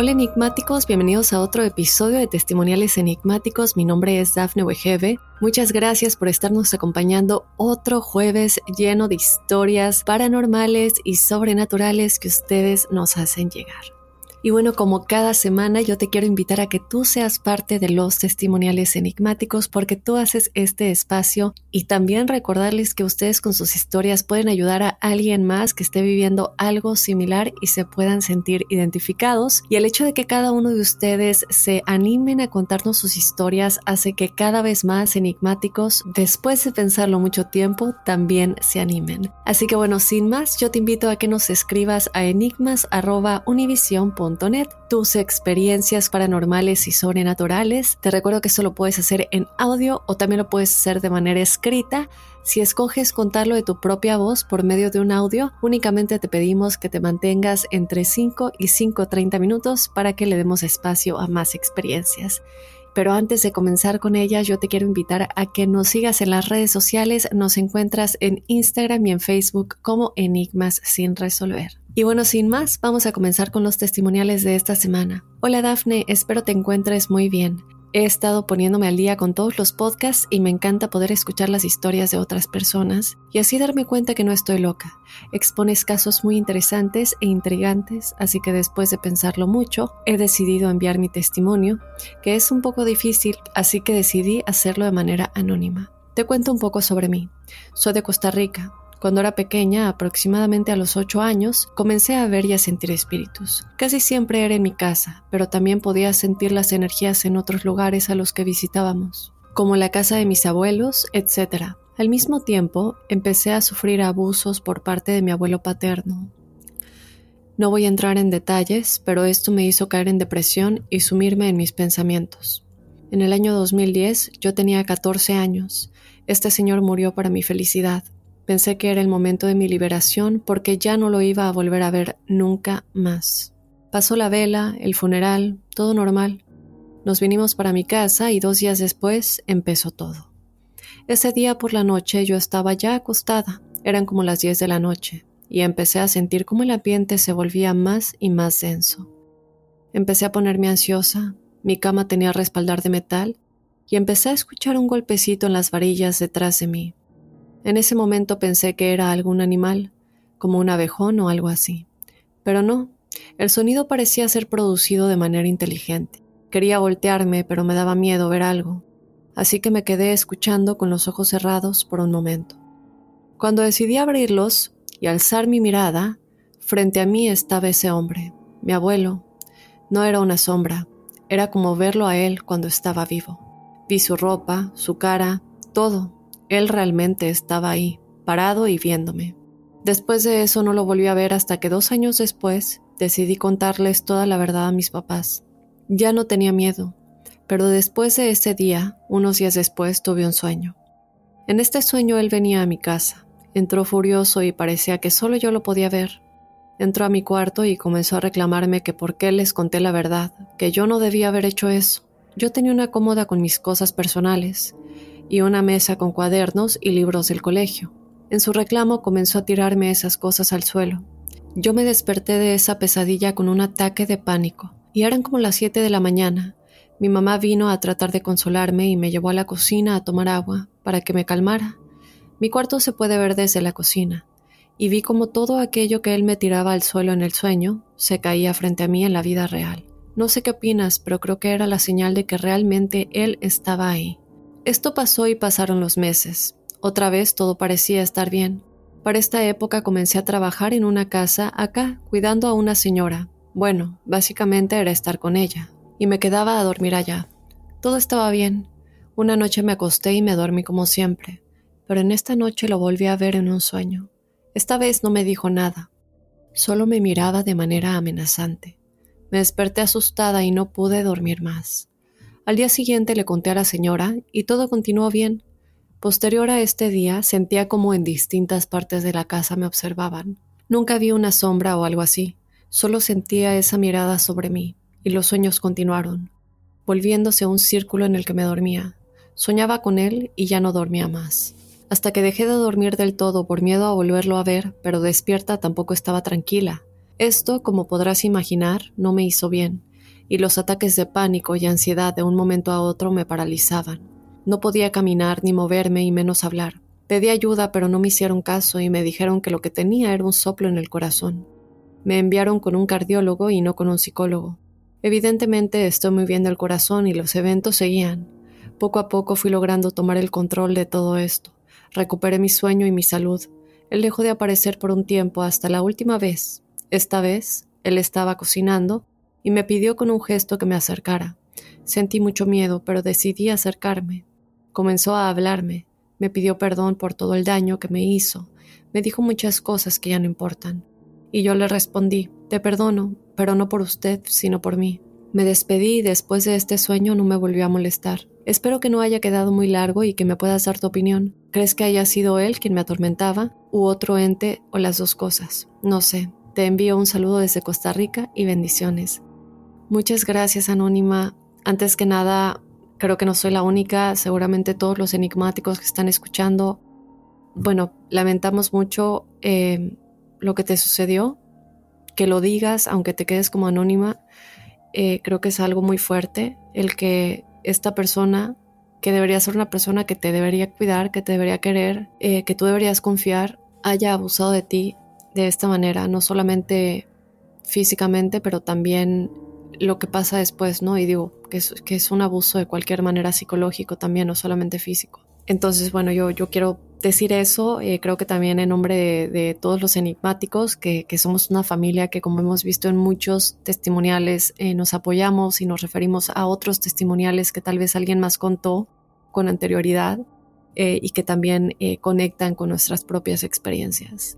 Hola enigmáticos, bienvenidos a otro episodio de Testimoniales Enigmáticos. Mi nombre es Dafne Wegebe. Muchas gracias por estarnos acompañando otro jueves lleno de historias paranormales y sobrenaturales que ustedes nos hacen llegar. Y bueno, como cada semana yo te quiero invitar a que tú seas parte de los testimoniales enigmáticos porque tú haces este espacio y también recordarles que ustedes con sus historias pueden ayudar a alguien más que esté viviendo algo similar y se puedan sentir identificados. Y el hecho de que cada uno de ustedes se animen a contarnos sus historias hace que cada vez más enigmáticos, después de pensarlo mucho tiempo, también se animen. Así que bueno, sin más, yo te invito a que nos escribas a enigmas.univision.com tus experiencias paranormales y sobrenaturales. Te recuerdo que esto lo puedes hacer en audio o también lo puedes hacer de manera escrita. Si escoges contarlo de tu propia voz por medio de un audio, únicamente te pedimos que te mantengas entre 5 y 5.30 minutos para que le demos espacio a más experiencias. Pero antes de comenzar con ellas, yo te quiero invitar a que nos sigas en las redes sociales. Nos encuentras en Instagram y en Facebook como Enigmas sin resolver. Y bueno, sin más, vamos a comenzar con los testimoniales de esta semana. Hola Dafne, espero te encuentres muy bien. He estado poniéndome al día con todos los podcasts y me encanta poder escuchar las historias de otras personas y así darme cuenta que no estoy loca. Expones casos muy interesantes e intrigantes, así que después de pensarlo mucho, he decidido enviar mi testimonio, que es un poco difícil, así que decidí hacerlo de manera anónima. Te cuento un poco sobre mí. Soy de Costa Rica, cuando era pequeña, aproximadamente a los 8 años, comencé a ver y a sentir espíritus. Casi siempre era en mi casa, pero también podía sentir las energías en otros lugares a los que visitábamos, como la casa de mis abuelos, etc. Al mismo tiempo, empecé a sufrir abusos por parte de mi abuelo paterno. No voy a entrar en detalles, pero esto me hizo caer en depresión y sumirme en mis pensamientos. En el año 2010 yo tenía 14 años. Este señor murió para mi felicidad. Pensé que era el momento de mi liberación porque ya no lo iba a volver a ver nunca más. Pasó la vela, el funeral, todo normal. Nos vinimos para mi casa y dos días después empezó todo. Ese día por la noche yo estaba ya acostada, eran como las 10 de la noche, y empecé a sentir como el ambiente se volvía más y más denso. Empecé a ponerme ansiosa, mi cama tenía respaldar de metal, y empecé a escuchar un golpecito en las varillas detrás de mí. En ese momento pensé que era algún animal, como un abejón o algo así. Pero no, el sonido parecía ser producido de manera inteligente. Quería voltearme, pero me daba miedo ver algo, así que me quedé escuchando con los ojos cerrados por un momento. Cuando decidí abrirlos y alzar mi mirada, frente a mí estaba ese hombre, mi abuelo. No era una sombra, era como verlo a él cuando estaba vivo. Vi su ropa, su cara, todo. Él realmente estaba ahí, parado y viéndome. Después de eso no lo volví a ver hasta que dos años después decidí contarles toda la verdad a mis papás. Ya no tenía miedo, pero después de ese día, unos días después, tuve un sueño. En este sueño él venía a mi casa, entró furioso y parecía que solo yo lo podía ver. Entró a mi cuarto y comenzó a reclamarme que por qué les conté la verdad, que yo no debía haber hecho eso. Yo tenía una cómoda con mis cosas personales y una mesa con cuadernos y libros del colegio. En su reclamo comenzó a tirarme esas cosas al suelo. Yo me desperté de esa pesadilla con un ataque de pánico, y eran como las siete de la mañana. Mi mamá vino a tratar de consolarme y me llevó a la cocina a tomar agua para que me calmara. Mi cuarto se puede ver desde la cocina, y vi como todo aquello que él me tiraba al suelo en el sueño se caía frente a mí en la vida real. No sé qué opinas, pero creo que era la señal de que realmente él estaba ahí. Esto pasó y pasaron los meses. Otra vez todo parecía estar bien. Para esta época comencé a trabajar en una casa acá, cuidando a una señora. Bueno, básicamente era estar con ella, y me quedaba a dormir allá. Todo estaba bien. Una noche me acosté y me dormí como siempre, pero en esta noche lo volví a ver en un sueño. Esta vez no me dijo nada, solo me miraba de manera amenazante. Me desperté asustada y no pude dormir más. Al día siguiente le conté a la señora y todo continuó bien. Posterior a este día sentía como en distintas partes de la casa me observaban. Nunca vi una sombra o algo así, solo sentía esa mirada sobre mí, y los sueños continuaron, volviéndose un círculo en el que me dormía. Soñaba con él y ya no dormía más. Hasta que dejé de dormir del todo por miedo a volverlo a ver, pero despierta tampoco estaba tranquila. Esto, como podrás imaginar, no me hizo bien, y los ataques de pánico y ansiedad de un momento a otro me paralizaban. No podía caminar ni moverme y menos hablar. Pedí ayuda, pero no me hicieron caso y me dijeron que lo que tenía era un soplo en el corazón. Me enviaron con un cardiólogo y no con un psicólogo. Evidentemente estoy muy bien del corazón y los eventos seguían. Poco a poco fui logrando tomar el control de todo esto. Recuperé mi sueño y mi salud. Él dejó de aparecer por un tiempo hasta la última vez. Esta vez, él estaba cocinando y me pidió con un gesto que me acercara. Sentí mucho miedo, pero decidí acercarme. Comenzó a hablarme, me pidió perdón por todo el daño que me hizo, me dijo muchas cosas que ya no importan. Y yo le respondí, te perdono, pero no por usted, sino por mí. Me despedí y después de este sueño no me volvió a molestar. Espero que no haya quedado muy largo y que me puedas dar tu opinión. ¿Crees que haya sido él quien me atormentaba, u otro ente, o las dos cosas? No sé. Te envío un saludo desde Costa Rica y bendiciones. Muchas gracias, Anónima. Antes que nada, Creo que no soy la única, seguramente todos los enigmáticos que están escuchando, bueno, lamentamos mucho eh, lo que te sucedió, que lo digas, aunque te quedes como anónima, eh, creo que es algo muy fuerte el que esta persona, que debería ser una persona que te debería cuidar, que te debería querer, eh, que tú deberías confiar, haya abusado de ti de esta manera, no solamente físicamente, pero también lo que pasa después, ¿no? Y digo que es, que es un abuso de cualquier manera psicológico también, no solamente físico. Entonces, bueno, yo, yo quiero decir eso, eh, creo que también en nombre de, todos los enigmáticos, que, que, somos una familia que como hemos visto en muchos testimoniales, eh, nos apoyamos y nos referimos a otros testimoniales que tal vez alguien más contó con anterioridad eh, y que también conectan con nuestras propias experiencias.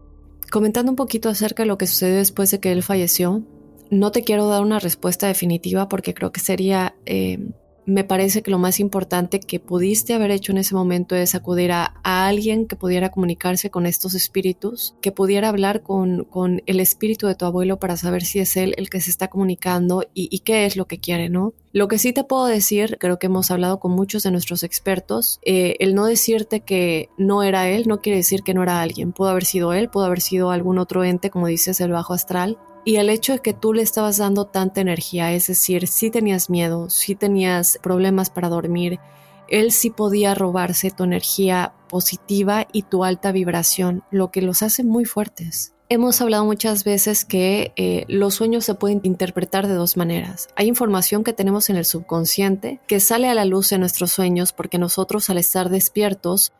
Comentando un poquito acerca de lo que sucedió después de que él falleció, no te quiero dar una respuesta definitiva porque creo que sería, eh, me parece que lo más importante que pudiste haber hecho en ese momento es acudir a, alguien que pudiera comunicarse con estos espíritus, que pudiera hablar con, con, el espíritu de tu abuelo para saber si es él el que se está comunicando y, qué es lo que quiere, ¿no? Lo que sí te puedo decir, creo que hemos hablado con muchos de nuestros expertos, eh, el no decirte que no era él no quiere decir que no era alguien. Pudo haber sido él, pudo haber sido algún otro ente, como dices, el bajo astral, y el hecho de que tú le estabas dando tanta energía, es decir, si tenías miedo, si tenías problemas para dormir, él sí podía robarse tu energía positiva y tu alta vibración, lo que los hace muy fuertes. Hemos hablado muchas veces que eh, los sueños se pueden interpretar de dos maneras. Hay información que tenemos en el subconsciente que sale a la luz en nuestros sueños porque nosotros al estar despiertos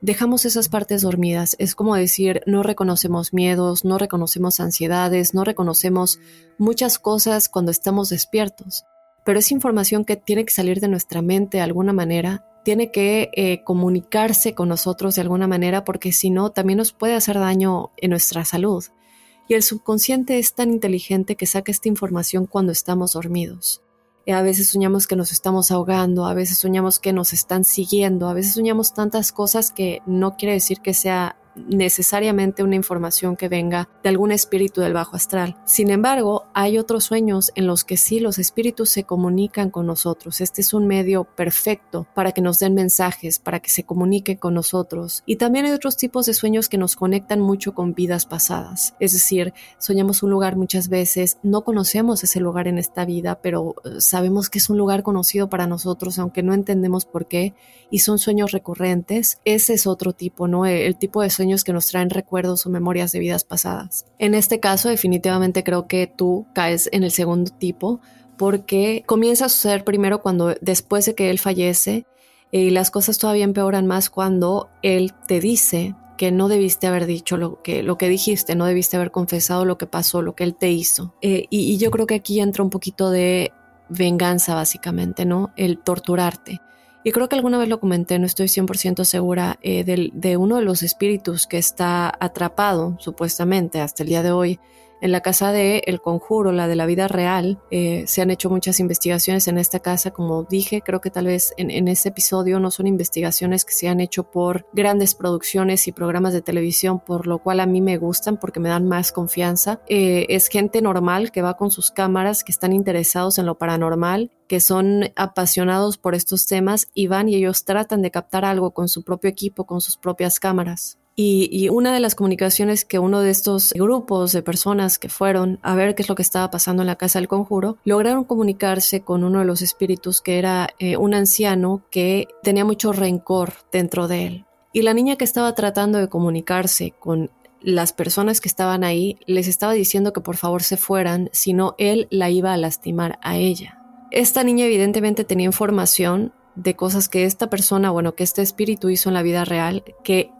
dejamos esas partes dormidas. Es como decir, no reconocemos miedos, no reconocemos ansiedades, no reconocemos muchas cosas cuando estamos despiertos. Pero es información que tiene que salir de nuestra mente de alguna manera tiene que eh, comunicarse con nosotros de alguna manera porque si no también nos puede hacer daño en nuestra salud. Y el subconsciente es tan inteligente que saca esta información cuando estamos dormidos. Eh, a veces soñamos que nos estamos ahogando, a veces soñamos que nos están siguiendo, a veces soñamos tantas cosas que no quiere decir que sea necesariamente una información que venga de algún espíritu del bajo astral. Sin embargo, hay otros sueños en los que sí los espíritus se comunican con nosotros. Este es un medio perfecto para que nos den mensajes, para que se comuniquen con nosotros. Y también hay otros tipos de sueños que nos conectan mucho con vidas pasadas. Es decir, soñamos un lugar muchas veces, no conocemos ese lugar en esta vida, pero eh, sabemos que es un lugar conocido para nosotros, aunque no entendemos por qué, y son sueños recurrentes. Ese es otro tipo, ¿no? El tipo de sueño que nos traen recuerdos o memorias de vidas pasadas. En este caso, definitivamente creo que tú caes en el segundo tipo porque comienza a suceder primero cuando después de que él fallece eh, y las cosas todavía empeoran más cuando él te dice que no debiste haber dicho lo que, lo que dijiste, no debiste haber confesado lo que pasó, lo que él te hizo. Eh, y, y yo creo que aquí entra un poquito de venganza básicamente, ¿no? El torturarte. Y creo que alguna vez lo comenté, no estoy 100% segura, eh, de uno de los espíritus que está atrapado, supuestamente, hasta el día de hoy, en la casa de El Conjuro, la de la vida real, eh, se han hecho muchas investigaciones en esta casa, como dije, creo que tal vez en, este episodio no son investigaciones que se han hecho por grandes producciones y programas de televisión, por lo cual a mí me gustan porque me dan más confianza. Eh, es gente normal que va con sus cámaras, que están interesados en lo paranormal, que son apasionados por estos temas y van y ellos tratan de captar algo con su propio equipo, con sus propias cámaras. Y, una de las comunicaciones que uno de estos grupos de personas que fueron a ver qué es lo que estaba pasando en la casa del conjuro, lograron comunicarse con uno de los espíritus que era eh, un anciano que tenía mucho rencor dentro de él. Y la niña que estaba tratando de comunicarse con las personas que estaban ahí les estaba diciendo que por favor se fueran, si no él la iba a lastimar a ella. Esta niña evidentemente tenía información de cosas que esta persona, bueno, que este espíritu hizo en la vida real, que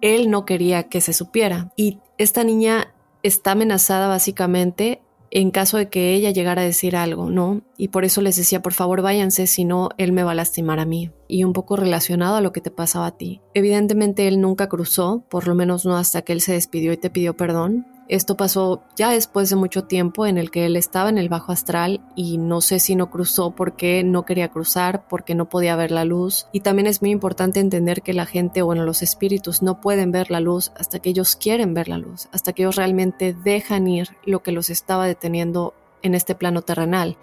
él no quería que se supiera. Y esta niña está amenazada básicamente en caso de que ella llegara a decir algo, ¿no? Y por eso les decía, por favor, váyanse, si no, él me va a lastimar a mí. Y un poco relacionado a lo que te pasaba a ti. Evidentemente él nunca cruzó, por lo menos no hasta que él se despidió y te pidió perdón. Esto pasó ya después de mucho tiempo en el que él estaba en el bajo astral y no sé si no cruzó porque no quería cruzar, porque no podía ver la luz. Y también es muy importante entender que la gente, bueno, los espíritus no pueden ver la luz hasta que ellos quieren ver la luz, hasta que ellos realmente dejan ir lo que los estaba deteniendo en este plano terrenal.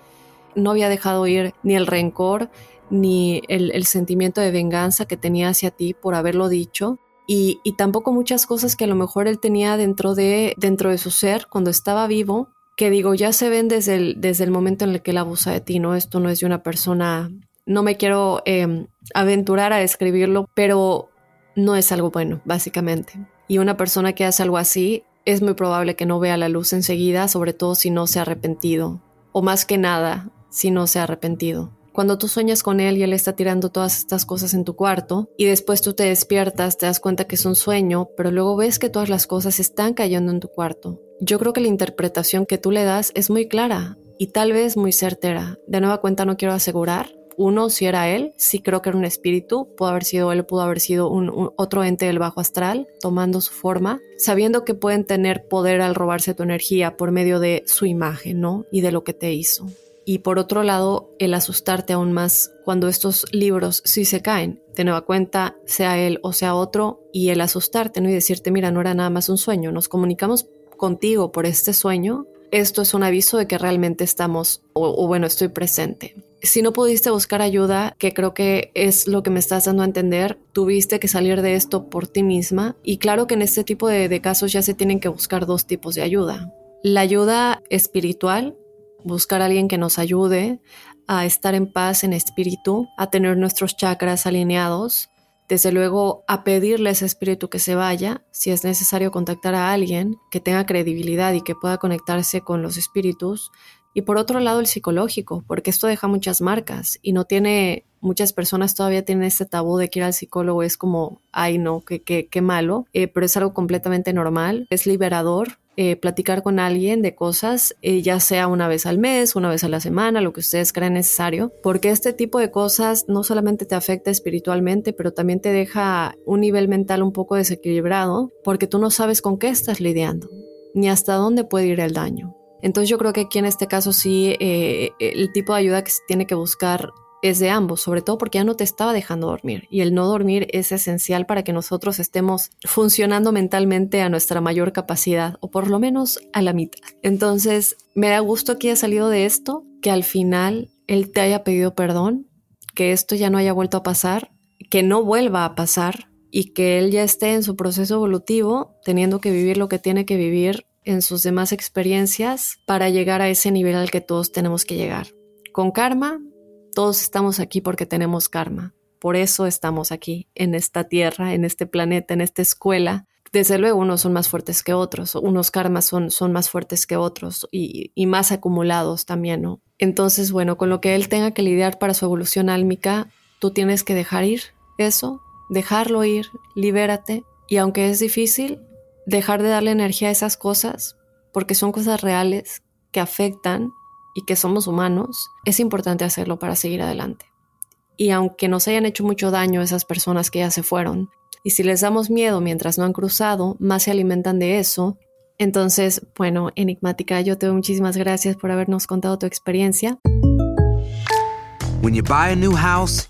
No había dejado ir ni el rencor, ni el, el sentimiento de venganza que tenía hacia ti por haberlo dicho, y, tampoco muchas cosas que a lo mejor él tenía dentro de, dentro de su ser cuando estaba vivo, que digo, ya se ven desde el, desde el momento en el que él abusa de ti, ¿no? Esto no es de una persona, no me quiero em, aventurar a describirlo, pero no es algo bueno, básicamente. Y una persona que hace algo así es muy probable que no vea la luz enseguida, sobre todo si no se ha arrepentido, o más que nada, si no se ha arrepentido. Cuando tú sueñas con él y él está tirando todas estas cosas en tu cuarto y después tú te despiertas, te das cuenta que es un sueño, pero luego ves que todas las cosas están cayendo en tu cuarto. Yo creo que la interpretación que tú le das es muy clara y tal vez muy certera. De nueva cuenta no quiero asegurar, uno, si era él, sí creo que era un espíritu, pudo haber sido él, pudo haber sido otro ente del bajo astral, tomando su forma, sabiendo que pueden tener poder al robarse tu energía por medio de su imagen, ¿no? Y de lo que te hizo y por otro lado el asustarte aún más cuando estos libros sí se caen, de nueva cuenta, sea él o sea otro, y el asustarte ¿no? y decirte, mira, no era nada más un sueño, nos comunicamos contigo por este sueño, esto es un aviso de que realmente estamos, o, bueno, estoy presente. Si no pudiste buscar ayuda, que creo que es lo que me estás dando a entender, tuviste que salir de esto por ti misma. Y claro que en este tipo de casos ya se tienen que buscar dos tipos de ayuda. La ayuda espiritual, buscar a alguien que nos ayude a estar en paz en espíritu, a tener nuestros chakras alineados, desde luego a pedirle a ese espíritu que se vaya, si es necesario contactar a alguien que tenga credibilidad y que pueda conectarse con los espíritus Y por otro lado, el psicológico, porque esto deja muchas marcas y no tiene, muchas personas todavía tienen este tabú de que ir al psicólogo es como, ay no, qué, qué, qué malo, eh, pero es algo completamente normal, es liberador, eh, platicar con alguien de cosas, eh, ya sea una vez al mes, una vez a la semana, lo que ustedes crean necesario, porque este tipo de cosas no solamente te afecta espiritualmente, pero también te deja un nivel mental un poco desequilibrado, porque tú no sabes con qué estás lidiando, ni hasta dónde puede ir el daño. Entonces yo creo que aquí en este caso sí eh, el tipo de ayuda que se tiene que buscar es de ambos, sobre todo porque ya no te estaba dejando dormir y el no dormir es esencial para que nosotros estemos funcionando mentalmente a nuestra mayor capacidad o por lo menos a la mitad. Entonces, me da gusto que haya salido de esto, que al final él te haya pedido perdón, que esto ya no haya vuelto a pasar, que no vuelva a pasar y que él ya esté en su proceso evolutivo, teniendo que vivir lo que tiene que vivir en sus demás experiencias para llegar a ese nivel al que todos tenemos que llegar. Con karma, todos estamos aquí porque tenemos karma. Por eso estamos aquí, en esta tierra, en este planeta, en esta escuela. Desde luego, unos son más fuertes que otros, unos karmas son, son más fuertes que otros y, y más acumulados también, ¿no? Entonces, bueno, con lo que él tenga que lidiar para su evolución álmica, tú tienes que dejar ir eso, dejarlo ir, libérate. Y aunque es difícil, dejar de darle energía a esas cosas, porque son cosas reales que afectan y que somos humanos, es importante hacerlo para seguir adelante. Y aunque nos hayan hecho mucho daño esas personas que ya se fueron, y si les damos miedo mientras no han cruzado, más se alimentan de eso. Entonces, bueno, Enigmática, yo te doy muchísimas gracias por habernos contado tu experiencia. When you buy a new house,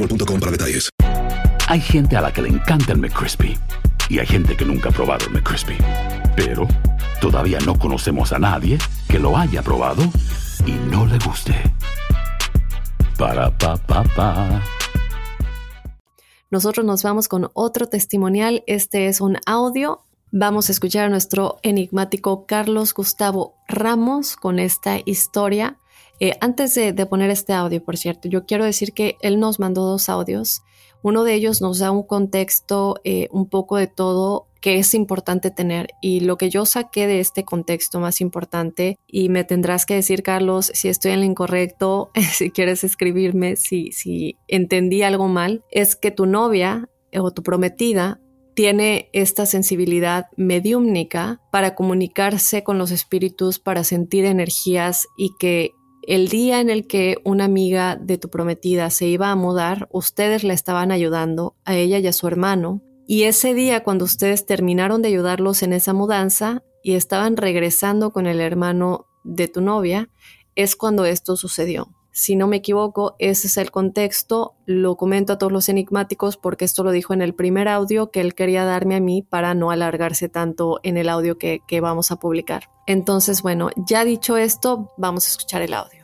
boostmobile.com para detalles. Hay gente a la que le encanta el McCrispy y hay gente que nunca ha probado el McCrispy. Pero todavía no conocemos a nadie que lo haya probado y no le guste. Para pa pa pa. Nosotros nos vamos con otro testimonial. Este es un audio. Vamos a escuchar a nuestro enigmático Carlos Gustavo Ramos con esta historia. Eh, antes de, poner este audio, por cierto, yo quiero decir que él nos mandó dos audios. Uno de ellos nos da un contexto eh, un poco de todo que es importante tener y lo que yo saqué de este contexto más importante y me tendrás que decir Carlos si estoy en lo incorrecto si quieres escribirme si, si entendí algo mal es que tu novia o tu prometida tiene esta sensibilidad mediúmnica para comunicarse con los espíritus, para sentir energías y que el día en el que una amiga de tu prometida se iba a mudar, ustedes la estaban ayudando, a ella y a su hermano, y ese día cuando ustedes terminaron de ayudarlos en esa mudanza y estaban regresando con el hermano de tu novia, es cuando esto sucedió. Si no me equivoco, ese es el contexto. Lo comento a todos los enigmáticos porque esto lo dijo en el primer audio que él quería darme a mí para no alargarse tanto en el audio que, que vamos a publicar. Entonces, bueno, ya dicho esto, vamos a escuchar el audio.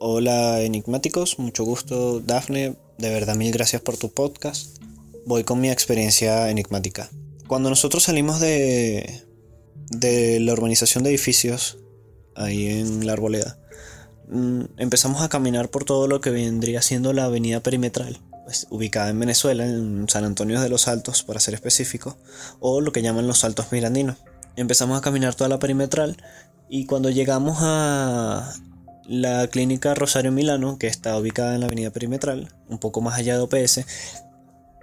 Hola enigmáticos, mucho gusto Dafne, de verdad mil gracias por tu podcast. Voy con mi experiencia enigmática. Cuando nosotros salimos de, de la urbanización de edificios, ahí en la arboleda, empezamos a caminar por todo lo que vendría siendo la avenida perimetral, pues, ubicada en Venezuela, en San Antonio de los Altos, para ser específico, o lo que llaman los Altos Mirandinos. Empezamos a caminar toda la perimetral y cuando llegamos a la clínica Rosario Milano, que está ubicada en la avenida perimetral, un poco más allá de OPS,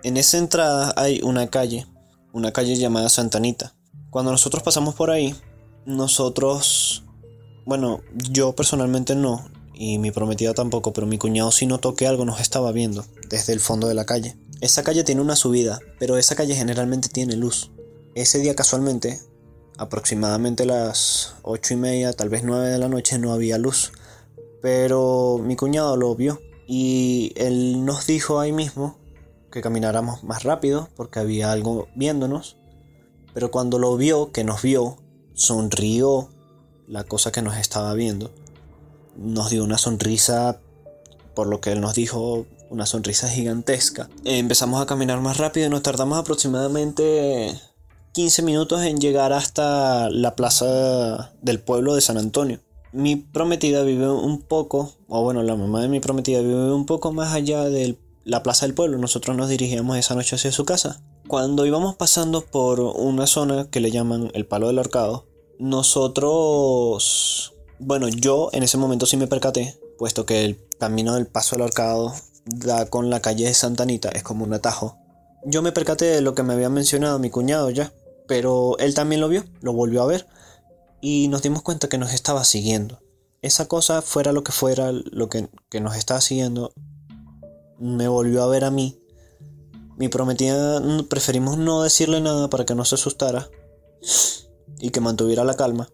en esa entrada hay una calle, una calle llamada Santa Anita. Cuando nosotros pasamos por ahí, nosotros, bueno, yo personalmente no, y mi prometida tampoco, pero mi cuñado sí notó que algo nos estaba viendo desde el fondo de la calle. Esa calle tiene una subida, pero esa calle generalmente tiene luz. Ese día casualmente, aproximadamente las ocho y media, tal vez nueve de la noche, no había luz. Pero mi cuñado lo vio y él nos dijo ahí mismo que camináramos más rápido porque había algo viéndonos. Pero cuando lo vio, que nos vio, sonrió la cosa que nos estaba viendo. Nos dio una sonrisa, por lo que él nos dijo, una sonrisa gigantesca. Empezamos a caminar más rápido y nos tardamos aproximadamente 15 minutos en llegar hasta la plaza del pueblo de San Antonio. Mi prometida vive un poco, o bueno, la mamá de mi prometida vive un poco más allá de la plaza del pueblo. Nosotros nos dirigíamos esa noche hacia su casa. Cuando íbamos pasando por una zona que le llaman el Palo del Arcado, nosotros, bueno, yo en ese momento sí me percaté, puesto que el camino del Paso del Arcado da con la calle de Santa Anita, es como un atajo. Yo me percaté de lo que me había mencionado mi cuñado ya, pero él también lo vio, lo volvió a ver y nos dimos cuenta que nos estaba siguiendo. Esa cosa, fuera lo que fuera, lo que, que nos estaba siguiendo, me volvió a ver a mí. Mi prometida preferimos no decirle nada para que no se asustara y que mantuviera la calma.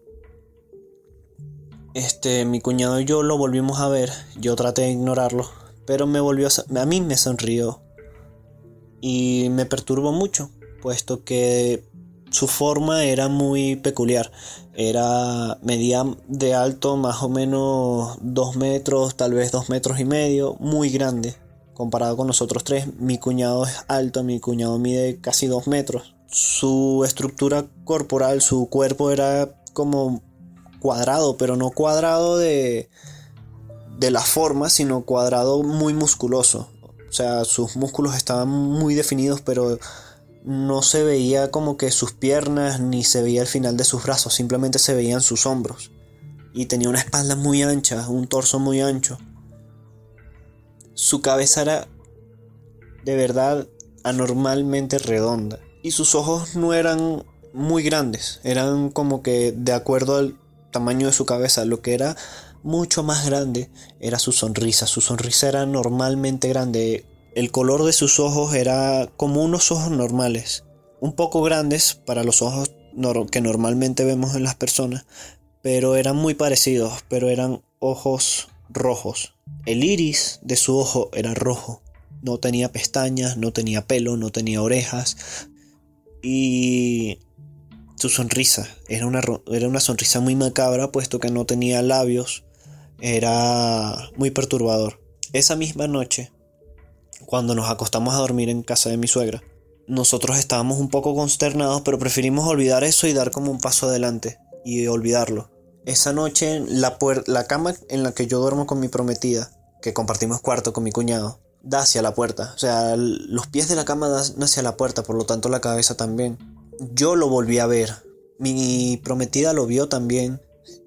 Este, mi cuñado y yo lo volvimos a ver, yo traté de ignorarlo, pero me volvió a, a mí me sonrió y me perturbó mucho, puesto que su forma era muy peculiar. Era medía de alto más o menos dos metros, tal vez dos metros y medio, muy grande. Comparado con nosotros tres, mi cuñado es alto, mi cuñado mide casi dos metros. Su estructura corporal, su cuerpo era como cuadrado, pero no cuadrado de, de la forma, sino cuadrado muy musculoso. O sea, sus músculos estaban muy definidos, pero no se veía como que sus piernas ni se veía el final de sus brazos, simplemente se veían sus hombros. Y tenía una espalda muy ancha, un torso muy ancho. Su cabeza era de verdad anormalmente redonda. Y sus ojos no eran muy grandes, eran como que de acuerdo al tamaño de su cabeza, lo que era mucho más grande era su sonrisa. Su sonrisa era normalmente grande. El color de sus ojos era como unos ojos normales. Un poco grandes para los ojos que normalmente vemos en las personas. Pero eran muy parecidos. Pero eran ojos rojos. El iris de su ojo era rojo. No tenía pestañas, no tenía pelo, no tenía orejas. Y su sonrisa era una, era una sonrisa muy macabra, puesto que no tenía labios era muy perturbador. Esa misma noche, cuando nos acostamos a dormir en casa de mi suegra, nosotros estábamos un poco consternados, pero preferimos olvidar eso y dar como un paso adelante y olvidarlo. Esa noche, la, la cama en la que yo duermo con mi prometida, que compartimos cuarto con mi cuñado, da hacia la puerta. O sea, los pies de la cama dan hacia la puerta, por lo tanto la cabeza también. Yo lo volví a ver. Mi prometida lo vio también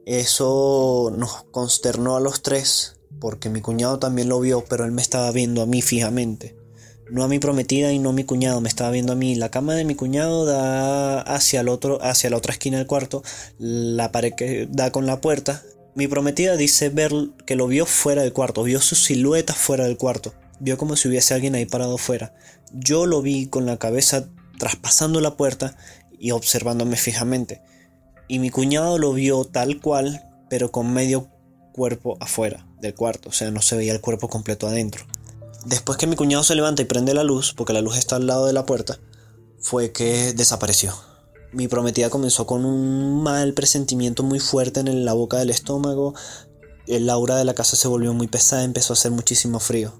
eso nos consternó a los tres, porque mi cuñado también lo vio, pero él me estaba viendo a mí fijamente. No a mi prometida y no a mi cuñado, me estaba viendo a mí. La cama de mi cuñado da hacia el otro, hacia la otra esquina del cuarto, la pared que da con la puerta. Mi prometida dice ver que lo vio fuera del cuarto, vio su silueta fuera del cuarto, vio como si hubiese alguien ahí parado fuera. Yo lo vi con la cabeza traspasando la puerta y observándome fijamente y mi cuñado lo vio tal cual, pero con medio cuerpo afuera del cuarto, o sea, no se veía el cuerpo completo adentro. Después que mi cuñado se levanta y prende la luz, porque la luz está al lado de la puerta, fue que desapareció. Mi prometida comenzó con un mal presentimiento muy fuerte en la boca del estómago, el aura de la casa se volvió muy pesada, empezó a hacer muchísimo frío.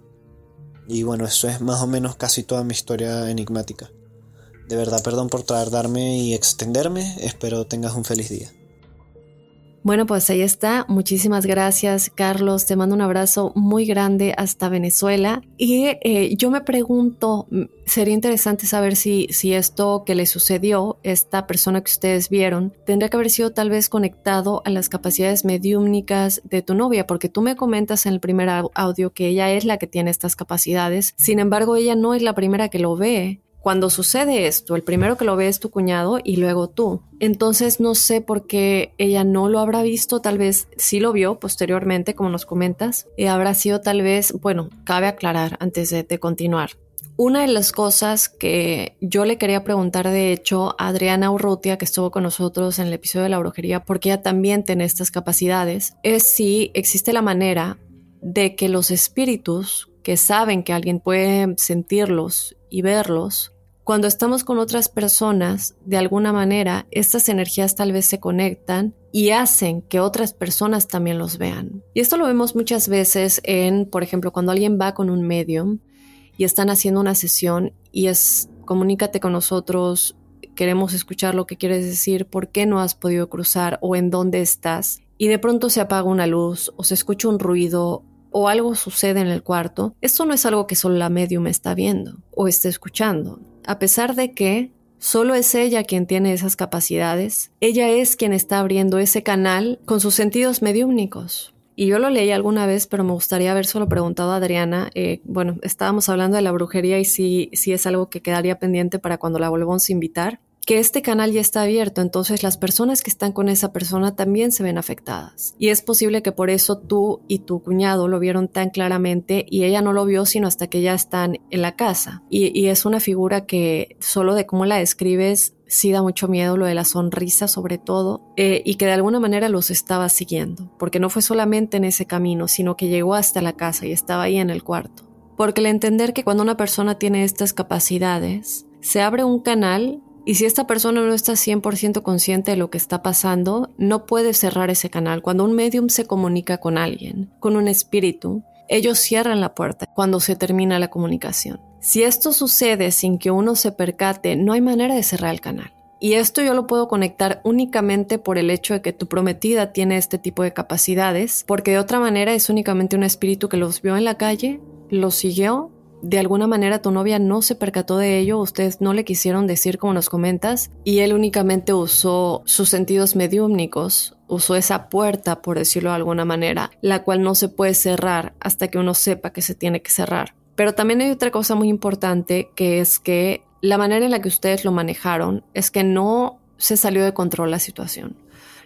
Y bueno, eso es más o menos casi toda mi historia enigmática. De verdad, perdón por tardarme y extenderme. Espero tengas un feliz día. Bueno, pues ahí está. Muchísimas gracias, Carlos. Te mando un abrazo muy grande hasta Venezuela. Y eh, yo me pregunto, mm, sería interesante saber si, si esto que le sucedió, esta persona que ustedes vieron, tendría que haber sido tal vez conectado a las capacidades mediúmnicas de tu novia, porque tú me comentas en el primer audio que ella es la que tiene estas capacidades. Sin embargo, ella no es la primera que lo ve cuando sucede esto, el primero que lo ve es tu cuñado y luego tú. Entonces no sé por qué ella no lo habrá visto, tal vez sí lo vio posteriormente, como nos comentas, y habrá sido tal vez, bueno, cabe aclarar antes de, de continuar. Una de las cosas que yo le quería preguntar, de hecho, a Adriana Urrutia, que estuvo con nosotros en el episodio de la brujería, porque ella también tiene estas capacidades, es si existe la manera de que los espíritus que saben que alguien puede sentirlos y verlos, cuando estamos con otras personas, de alguna manera, estas energías tal vez se conectan y hacen que otras personas también los vean. Y esto lo vemos muchas veces en, por ejemplo, cuando alguien va con un medium y están haciendo una sesión y es comunícate con nosotros, queremos escuchar lo que quieres decir, por qué no has podido cruzar o en dónde estás. Y de pronto se apaga una luz o se escucha un ruido o algo sucede en el cuarto. Esto no es algo que solo la medium está viendo o está escuchando. A pesar de que Solo es ella quien tiene esas capacidades. Ella es quien está abriendo ese canal con sus sentidos mediúmnicos. Y yo lo leí alguna vez, pero me gustaría haber solo preguntado a Adriana. Eh, bueno, estábamos hablando de la brujería y si, si es algo que quedaría pendiente para cuando la volvamos a invitar que este canal ya está abierto, entonces las personas que están con esa persona también se ven afectadas. Y es posible que por eso tú y tu cuñado lo vieron tan claramente y ella no lo vio sino hasta que ya están en la casa. Y, es una figura que solo de cómo la describes sí da mucho miedo lo de la sonrisa sobre todo eh, y que de alguna manera los estaba siguiendo, porque no fue solamente en ese camino, sino que llegó hasta la casa y estaba ahí en el cuarto. Porque el entender que cuando una persona tiene estas capacidades, se abre un canal y si esta persona no está 100% consciente de lo que está pasando, no puede cerrar ese canal. Cuando un medium se comunica con alguien, con un espíritu, ellos cierran la puerta cuando se termina la comunicación. Si esto sucede sin que uno se percate, no hay manera de cerrar el canal. Y esto yo lo puedo conectar únicamente por el hecho de que tu prometida tiene este tipo de capacidades, porque de otra manera es únicamente un espíritu que los vio en la calle, los siguió de alguna manera tu novia no se percató de ello, ustedes no le quisieron decir como nos comentas, y él únicamente usó sus sentidos mediúmnicos, usó esa puerta, por decirlo de alguna manera, la cual no se puede cerrar hasta que uno sepa que se tiene que cerrar. Pero también hay otra cosa muy importante que es que la manera en la que ustedes lo manejaron es que no se salió de control la situación.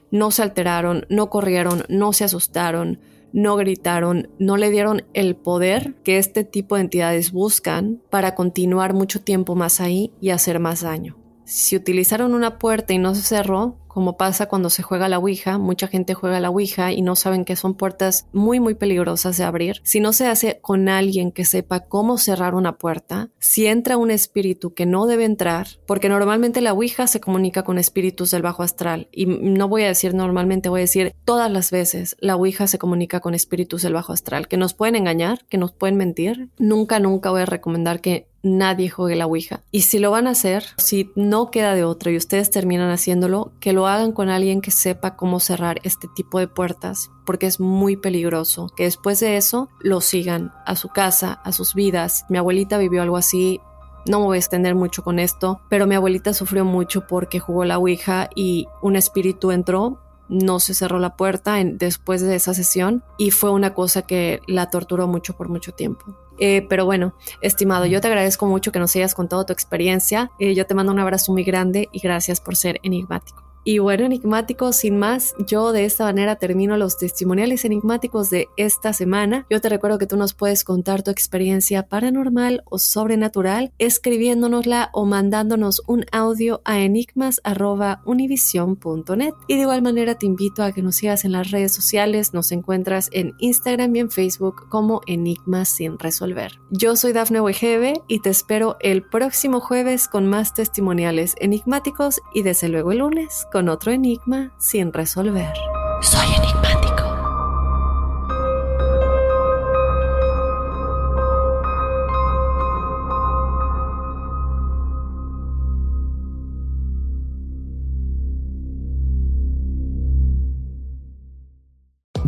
No se alteraron, no corrieron, no se asustaron, no gritaron, no le dieron el poder que este tipo de entidades buscan para continuar mucho tiempo más ahí y hacer más daño. Si utilizaron una puerta y no se cerró, como pasa cuando se juega la Ouija, mucha gente juega la Ouija y no saben que son puertas muy muy peligrosas de abrir. Si no se hace con alguien que sepa cómo cerrar una puerta, si entra un espíritu que no debe entrar, porque normalmente la Ouija se comunica con espíritus del bajo astral y no voy a decir normalmente, voy a decir todas las veces la Ouija se comunica con espíritus del bajo astral, que nos pueden engañar, que nos pueden mentir. Nunca, nunca voy a recomendar que nadie juegue la Ouija. Y si lo van a hacer, si no queda de otro y ustedes terminan haciéndolo, que lo hagan con alguien que sepa cómo cerrar este tipo de puertas, porque es muy peligroso. Que después de eso lo sigan a su casa, a sus vidas. Mi abuelita vivió algo así. No me voy a extender mucho con esto, pero mi abuelita sufrió mucho porque jugó la Ouija y un espíritu entró no se cerró la puerta después de esa sesión y fue una cosa que la torturó mucho por mucho tiempo. Eh, pero bueno, estimado, yo te agradezco mucho que nos hayas contado tu experiencia. Eh, yo te mando un abrazo muy grande y gracias por ser enigmático. Y bueno, enigmáticos, sin más, yo de esta manera termino los testimoniales enigmáticos de esta semana. Yo te recuerdo que tú nos puedes contar tu experiencia paranormal o sobrenatural escribiéndonosla o mandándonos un audio a enigmas.univision.net. Y de igual manera te invito a que nos sigas en las redes sociales. Nos encuentras en Instagram y en Facebook como Enigmas sin resolver. Yo soy Dafne Wegebe y te espero el próximo jueves con más testimoniales enigmáticos y desde luego el lunes con otro enigma sin resolver. Soy enigmático.